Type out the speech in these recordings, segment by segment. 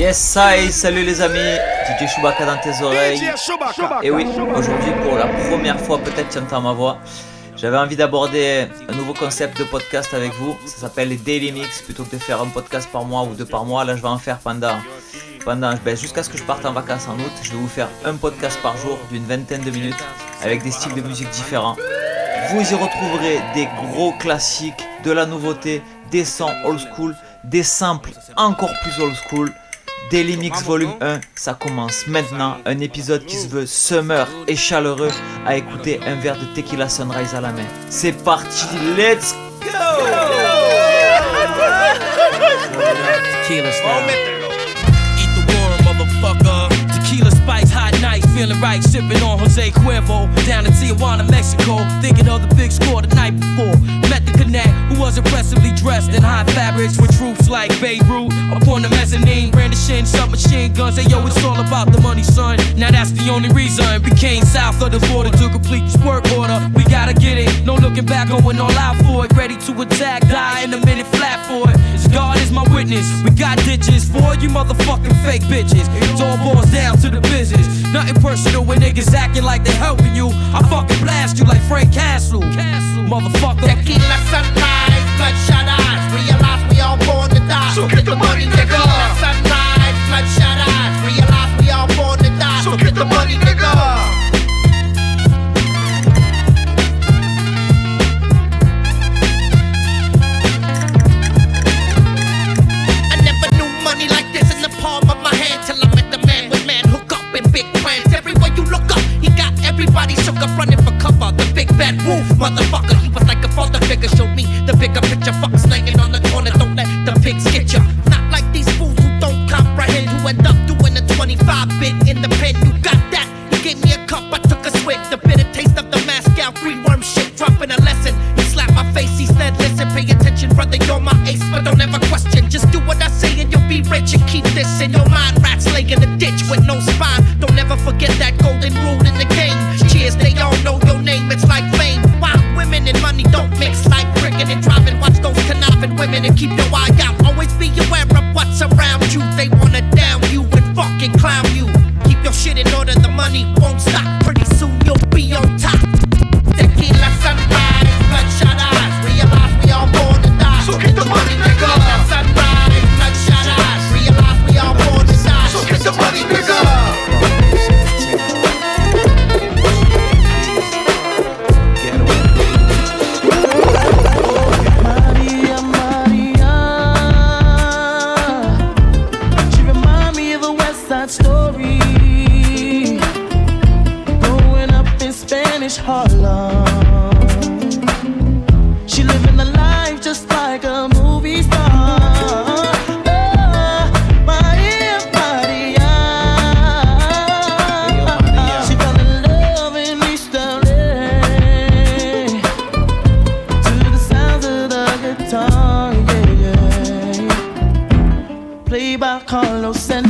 Yes, ça salut les amis, DJ Chewbacca dans tes oreilles. Et oui, aujourd'hui pour la première fois peut-être tu entends ma voix, j'avais envie d'aborder un nouveau concept de podcast avec vous. Ça s'appelle les Daily Mix. Plutôt que de faire un podcast par mois ou deux par mois, là je vais en faire pendant, pendant ben, jusqu'à ce que je parte en vacances en août. Je vais vous faire un podcast par jour d'une vingtaine de minutes avec des styles de musique différents. Vous y retrouverez des gros classiques, de la nouveauté, des sons old school, des samples encore plus old school. Daily Mix Volume 1, ça commence maintenant. Un épisode qui se veut summer et chaleureux à écouter un verre de tequila sunrise à la main. C'est parti, let's go! Feeling right, sipping on Jose Cuervo. Down in Tijuana, Mexico, thinking of the big score the night before. Met the connect, who was impressively dressed in high fabrics with troops like Beirut. Upon the mezzanine, brandishing submachine guns. Hey yo, it's all about the money, son. Now that's the only reason. Became south of the border to complete this work order. We gotta get it, no looking back, going all out for it. Ready to attack, die in a minute flat for it. As God is my witness, we got ditches for you motherfucking fake bitches. It all boils down to the business. Nothing personal when niggas acting like they helping you. I fucking blast you like Frank Castle. Castle. Motherfucker. Tequila sunrise, bloodshot eyes. Realize we all born to die. So get the money, nigga. Bad wolf, motherfucker. He was like a father figure. Showed me the bigger picture. Fuck slanging on the corner. Don't let the pigs get ya. Not like these fools who don't comprehend. Who end up Carlos and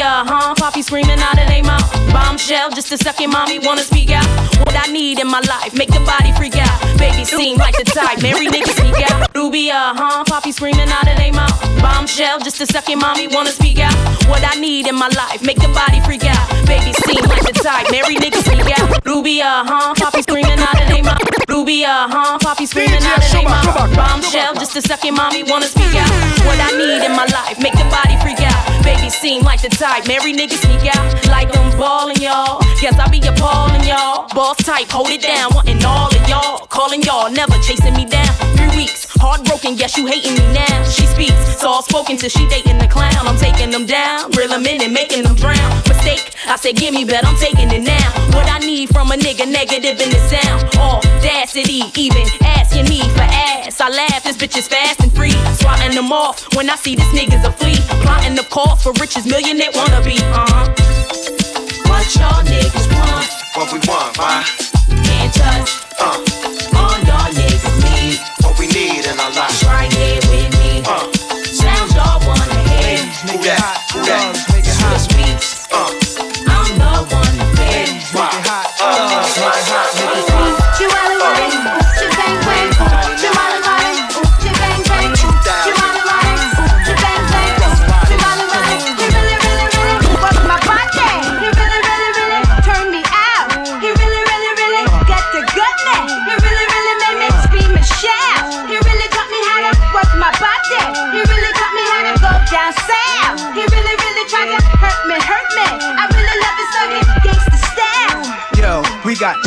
Uh. Huh? Poppy screaming out of their mouth. Bombshell, just a second, mommy wanna speak out. What I need in my life, make the body freak out. Baby seem like the type, marry niggas sneak out. Rubia, huh? Poppy screaming out of their mouth. Bombshell, just a second, mommy wanna speak out. What I need in my life, make the body freak out. Baby seem like the type, marry niggas sneak out. Rubia, huh? Poppy screaming out of their mouth. Rubia, huh? Poppy screaming out of their mouth. Bombshell, just a second, mommy wanna speak out. What I need in my life, make the body freak out. Baby seem like the type, marry niggas sneak out. Like them ballin' y'all. Guess I be appalling y'all. Boss type, hold it down, wanting all of y'all. Calling y'all, never chasing me down. Three weeks, heartbroken, yes, you hating me now. She speaks, soft spoken till she dating the clown. I'm taking them down, reel them in and making them drown. Mistake, I said give me, bet I'm taking it now. What I need from a nigga, negative in the sound. Audacity, even asking me for ass. I laugh, this bitch is fast and free. Swatting them off when I see this nigga's a flea. Plotting the cause for riches, millionaire wanna be. Uh huh. What y'all niggas want? What we want, why? Can't touch. Uh,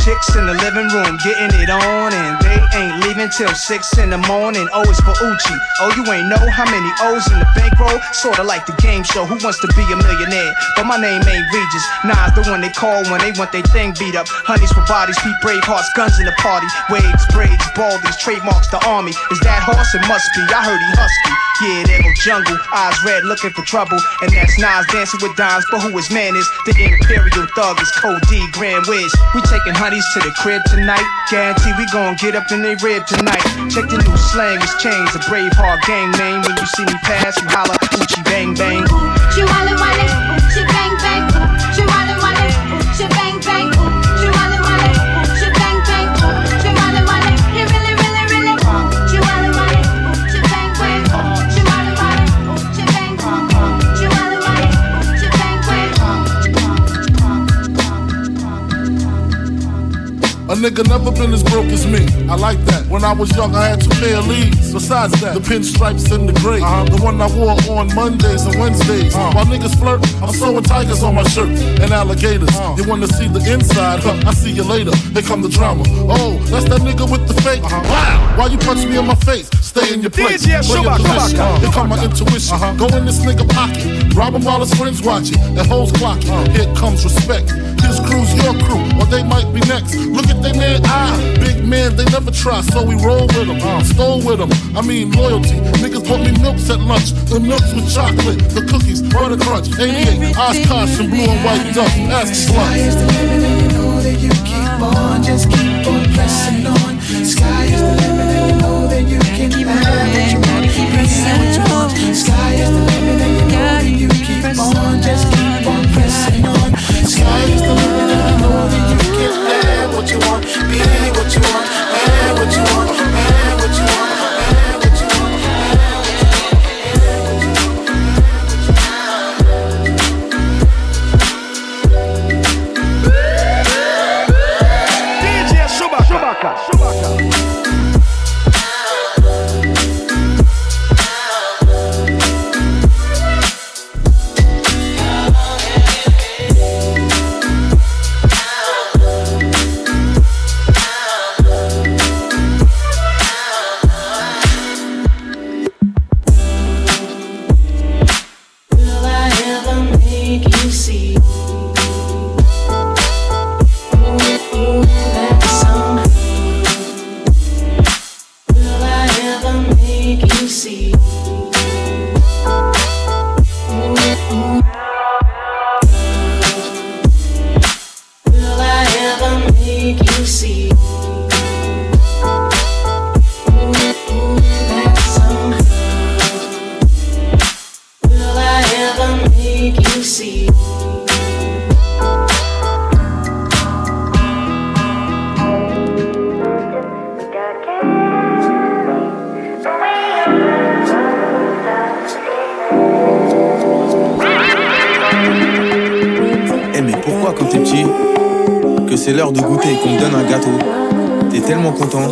chicks in the living room getting it on, and ain't till six in the morning. Oh, o is for Uchi. Oh, you ain't know how many O's in the bankroll? Sorta like the game show, Who Wants to Be a Millionaire? But my name ain't Regis. Nah, the one they call when they want their thing beat up. Honeys for bodies, beat brave hearts, guns in the party. Waves, braids, baldies, trademarks the army. Is that horse? It must be. I heard he husky. Yeah, there go jungle, eyes red, looking for trouble. And that's Nas dancing with dimes, but who his man is? The Imperial Thug is Code D, Grand Wiz. We taking honeys to the crib tonight. Guarantee we gon' get up in they rib tonight. Check the new slang, it's changed. A Braveheart gang name. When you see me pass, you holla, Uchi bang bang. She wanna want she bang bang. She wanna want she bang bang. Nigga never been as broke as me. I like that. When I was young, I had two pair of leads. Besides that, the pinstripes and the gray. Uh-huh. The one I wore on Mondays and Wednesdays. Uh-huh. While niggas flirt, I'm sewing tigers on my shirt and alligators. Uh-huh. You wanna see the inside? Huh, I see you later. Here come the drama. Oh, that's that nigga with the fake. Wow. Why you punch me in my face? Stay in your place. DJ Play your Schumacher. position. Here come my intuition. Go in this nigga pocket. Rob him while his friends watch it. That hoes clocking. Here comes respect. His crew's your crew, or they might be next. Look at they man eye. Big man, they never try, so we roll with them. Stole with them. I mean, loyalty. Niggas bought me milks at lunch. The milks with chocolate, the cookies, butter crunch, 88, Oshkosh, and blue and white duck. Ask the Sky is the limit and you know that you keep on, just keep on pressing on. Sky is the limit and you know be what you want. Sky is the limit and you you keep on, just keep on pressing on. Sky is the limit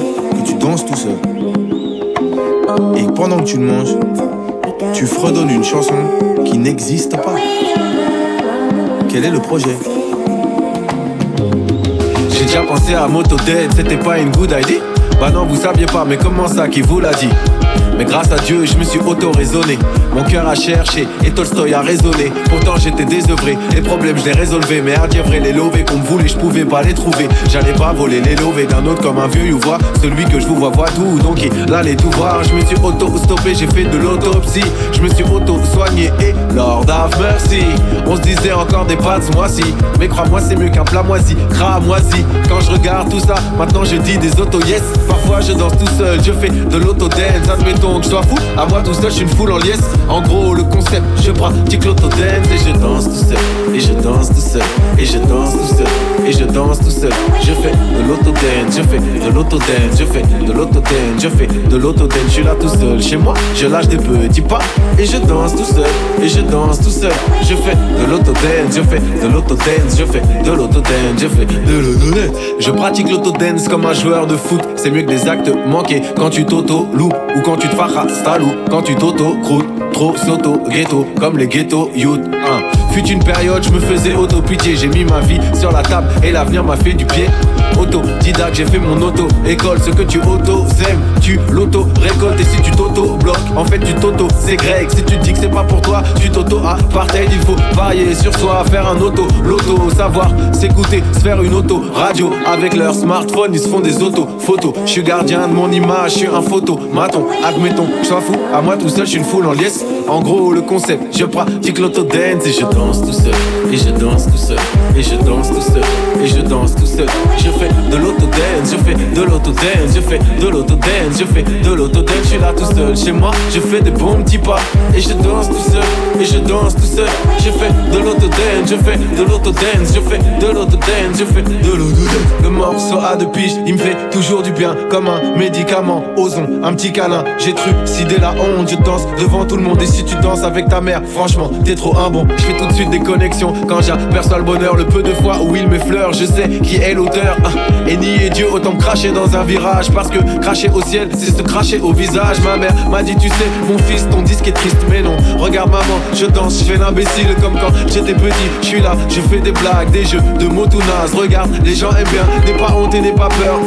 que tu danses tout seul. Et pendant que tu le manges, tu fredonnes une chanson qui n'existe pas. Quel est le projet? J'ai déjà pensé à Moto Dead, c'était pas une good idea Bah non, vous saviez pas, mais comment ça, qui vous l'a dit? Mais grâce à Dieu, je me suis auto-raisonné. Mon cœur a cherché et Tolstoy a raisonné. Pourtant, j'étais désœuvré. Les problèmes, je les résolvais. Mais à dire vrai, les lovés qu'on me voulait, je pouvais pas les trouver. J'allais pas voler les lovés d'un autre comme un vieux you voit. Celui que je vous vois voit tout. Donc, il allait tout voir. Je me suis auto-stoppé, j'ai fait de l'autopsie. Je me suis auto-soigné et Lord have mercy. On se disait encore des pâtes ce mois-ci. Mais crois-moi, c'est mieux qu'un plat moisi. Cramoisi. Quand je regarde tout ça, maintenant je dis des auto-yes. Parfois, je danse tout seul. Je fais de l'auto-dance. Que je sois fou. À moi tout seul, je suis une foule en liesse. En gros, le concept, je pratique l'auto-dance et je danse tout seul. Et je danse tout seul. Et je danse tout seul. Et je danse tout seul. Je fais de l'autodance, je fais de l'autodance, je fais de l'autodance, je fais de l'autodance. Je suis là tout seul chez moi, je lâche des petits pas et je danse tout seul. Et je danse tout seul. Je fais de l'autodance, je fais de l'autodance, je fais de l'autodance, je fais de l'autodance. Je pratique l'autodance comme un joueur de foot. C'est mieux que des actes manqués quand tu t'auto-loupes ou quand tu te loupe, quand tu t'auto-croûtes. Trop soto, ghetto, comme les ghetto youth. Hein. Fut une période, je me faisais auto-pitié. J'ai mis ma vie sur la table et l'avenir m'a fait du pied. Autodidacte, j'ai fait mon auto-école. Ce que tu auto-aimes, tu l'auto-récoltes. Et si tu t'auto-bloques, en fait tu t'auto grec. Si tu dis que c'est pas pour toi, tu t'auto-apartheid. Il faut varier sur soi, faire un auto-loto. Savoir s'écouter, se faire une auto-radio. Avec leur smartphone, ils se font des auto-photos. Je suis gardien de mon image, je suis un photo. Maton, admettons, je sois fou. À moi tout seul, je suis une foule en liesse. En gros, le concept, je pratique l'autodance et je danse tout seul. Et je danse tout seul. Et je danse tout seul. Et je danse tout seul. Je fais de l'autodance, je fais de l'autodance, je fais de l'autodance, je fais de l'autodance. Je suis là tout seul chez moi, je fais des bons petits pas. Et je danse tout seul. Et je danse tout seul. Je fais de l'autodance, je fais de l'autodance, je fais de l'autodance, je fais de l'autodance. Le morceau a de pige, il me fait toujours du bien comme un médicament. Osons un petit câlin, j'ai trucidé la honte, je danse devant tout le monde. Et si tu danses avec ta mère, franchement, t'es trop un bon. Je fais tout de suite des connexions quand j'aperçois le bonheur. Le peu de fois où il m'effleure, je sais qui est l'auteur. Ah, Et nier Dieu, autant cracher dans un virage. Parce que cracher au ciel, c'est se cracher au visage. Ma mère m'a dit, tu sais, mon fils, ton disque est triste, mais non. Regarde maman, je danse, je fais l'imbécile comme quand j'étais petit. Je suis là, je fais des blagues, des jeux de mots tout nazes. Regarde, les gens aiment bien, n'aie pas honte et n'aie pas peur.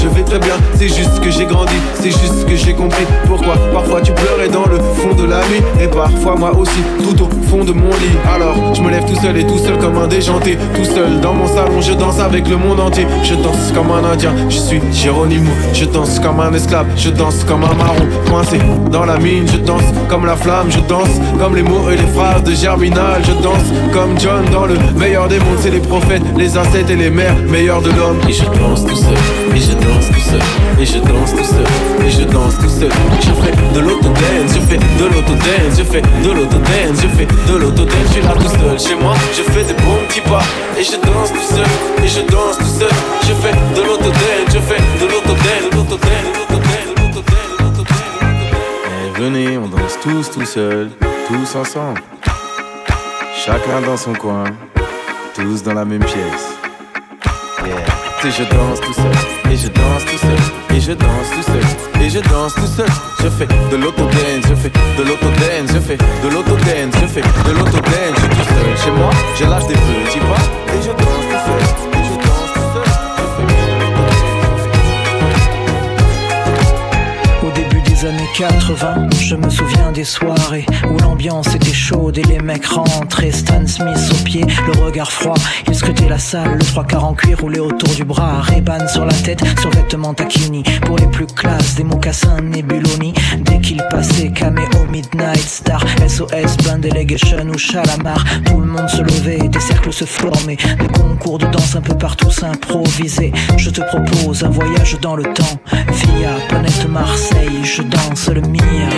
Je vais très bien, c'est juste que j'ai grandi, c'est juste que j'ai compris. Pourquoi parfois tu pleurais dans le fond de la nuit et parfois moi aussi, tout au fond de mon lit. Alors je me lève tout seul et tout seul comme un déjanté, tout seul dans mon salon, je danse avec le monde entier. Je danse comme un indien, je suis Géronimo. Je danse comme un esclave, je danse comme un marron coincé dans la mine. Je danse comme la flamme, je danse comme les mots et les phrases de Germinal. Je danse comme John dans le meilleur des mondes. C'est les prophètes, les ancêtres et les mères, meilleurs de l'homme. Et je danse tout seul, et je danse tout seul, et je danse tout seul, et je danse tout seul. Je fais de l'autodance, je fais de l'autodance, je fais de l'autodance, je fais de l'autodance. Tout seul chez moi, je fais des bons petits pas, et je danse tout seul, et je danse tout seul. Je fais de l'autodance, je fais de l'autodance, l'autodance. Eh, venez, on danse tous tout seul, tous ensemble. Chacun dans son coin, tous dans la même pièce. Et je danse tout seul, et je danse tout seul. Et je danse tout seul, et je danse tout seul. Je fais de l'autodance, je fais de l'autodance, je fais de l'autodance, je fais de l'autodance. Je tout seul chez moi, j'ai l'âge des petits pas, et je danse tout seul, années 80, je me souviens des soirées où l'ambiance était chaude et les mecs rentraient. Stan Smith au pied, le regard froid. Il scrutait la salle, le trois quarts en cuir roulé autour du bras. Reban sur la tête, sur vêtements taquini. Pour les plus classes, des mocassins Nebuloni. Dès qu'il passait, Cameo, Midnight Star, SOS, Blind Delegation ou Chalamar. Tout le monde se levait, des cercles se formaient. Des concours de danse un peu partout s'improvisaient. Je te propose un voyage dans le temps. Via planète Marseille, je danse le Mia.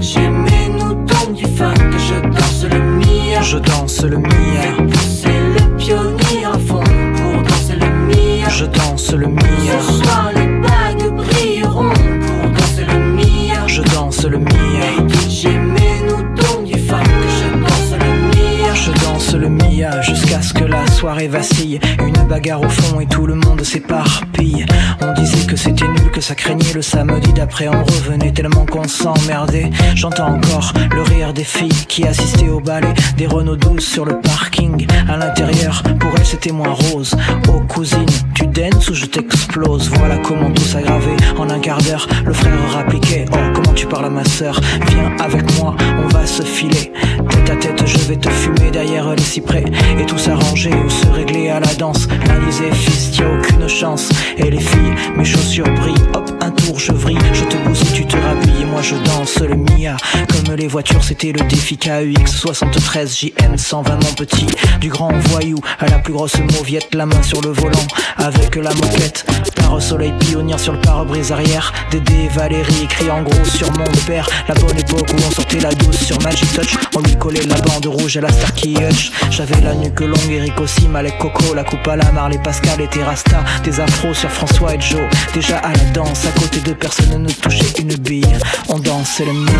J'aimais-nous donc du funk, je danse le Mia. Je danse le Mia. C'est le pionnier à fond pour danser le Mia. Je danse le Mia. Ce soir les bagues brilleront pour danser le Mia. Je danse le Mia. J'aimais-nous donc du funk, je danse le Mia. Je danse le Mia jusqu'à ce que la soirée vacille. Une bagarre au fond et tout le monde s'éparpille. On disait que c'était nul, que ça craignait le samedi d'après. On revenait tellement qu'on s'emmerdait. J'entends encore le rire des filles qui assistaient au ballet. Des Renault 12 sur le parking. À l'intérieur, pour elles c'était moins rose. Oh cousine, tu danses ou je t'explose? Voilà comment tout s'aggravait. En un quart d'heure, le frère rappliquait. Oh, comment tu parles à ma sœur? Viens avec moi, on va se filer. Tête à tête, je vais te fumer derrière les cyprès. Et tout s'arranger ou se à la danse. Disait, fils, t'y a aucune chance. Et les filles, mes chaussures brillent. Hop, un tour, je vrille. Je te bousille, tu te rhabilles. Et moi, je danse le Mia. Comme les voitures, c'était le défi KUX 73 JM 120, mon petit. Du grand voyou à la plus grosse mauviette, la main sur le volant. Avec la moquette, pare soleil pionnier sur le pare-brise arrière. Dédé, Valérie, écrit en gros sur mon père. La bonne époque où on sortait la douce sur Magic Touch. On lui collait la bande rouge à la Starkey Hutch. J'avais la nuque longue, Eric aussi, Malek Coco, la coupe à la Marley Pascal et Terrasta. Des afros sur François et Joe. Déjà à la danse, à côté de personne ne touchait une bille. On dansait le Mia.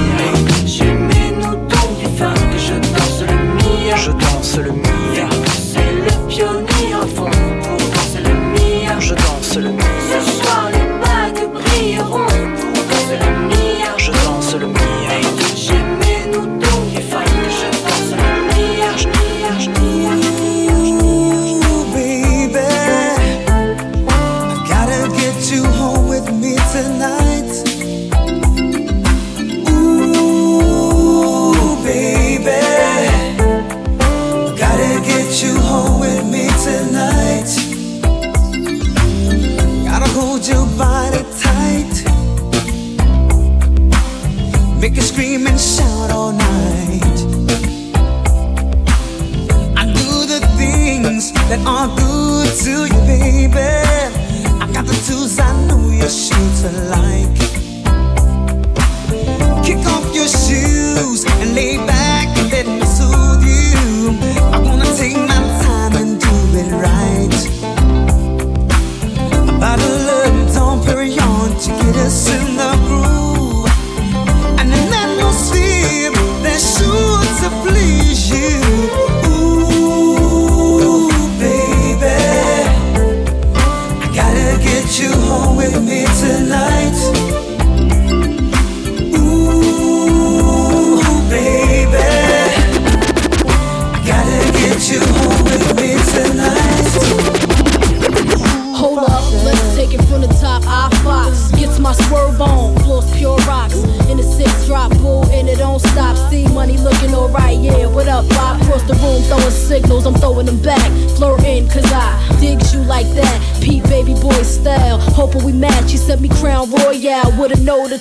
Make you scream and shout all night. I do the things that are good to you, baby. I got the tools I know you're sure to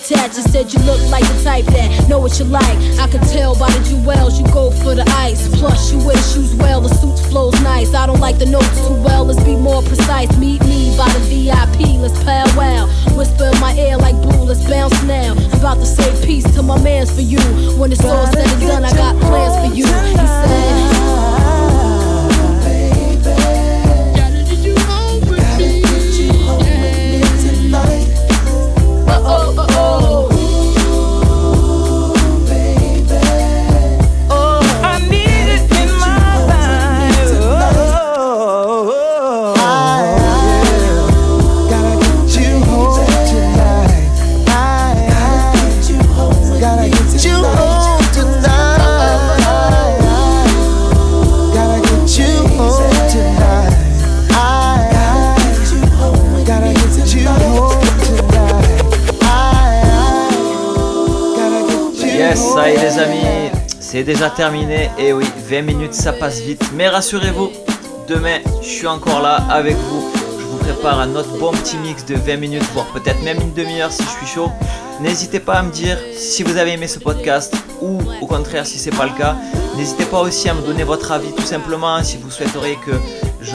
You said you look like the type that know what you like. I could tell by the jewels you go for the ice. Plus, you wear the shoes well, the suits flows nice. I don't like the notes too well, let's be more precise. Meet me by the VIP, let's powwow. Whisper in my ear like boo, let's bounce now. I'm about to say peace to my mans for you. When it's all said and done, I got plans for you. He said. Déjà terminé. Et oui, 20 minutes ça passe vite. Mais rassurez-vous, demain je suis encore là avec vous. Je vous prépare un autre bon petit mix de 20 minutes, voire peut-être même une demi-heure si je suis chaud. N'hésitez pas à me dire si vous avez aimé ce podcast ou au contraire si c'est pas le cas. N'hésitez pas aussi à me donner votre avis tout simplement si vous souhaiteriez que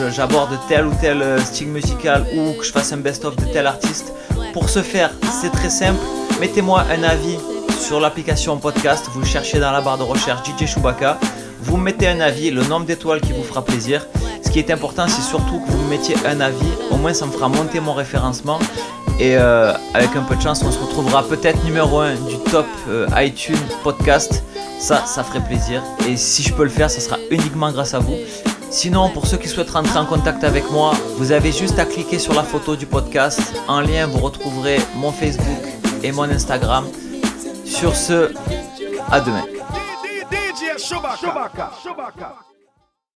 j'aborde tel ou tel euh, style musical ou que je fasse un best-of de tel artiste. Pour ce faire, c'est très simple. Mettez-moi un avis sur l'application podcast. Vous cherchez dans la barre de recherche DJ Chewbacca. Vous mettez un avis, le nombre d'étoiles qui vous fera plaisir. Ce qui est important, c'est surtout que vous me mettiez un avis. Au moins, ça me fera monter mon référencement. Et euh, avec un peu de chance, on se retrouvera peut-être numéro 1 du top euh, iTunes podcast. Ça, ça ferait plaisir. Et si je peux le faire, ça sera uniquement grâce à vous. Sinon, pour ceux qui souhaitent rentrer en contact avec moi, vous avez juste à cliquer sur la photo du podcast. En lien, vous retrouverez mon Facebook et mon Instagram. Sur ce, à demain.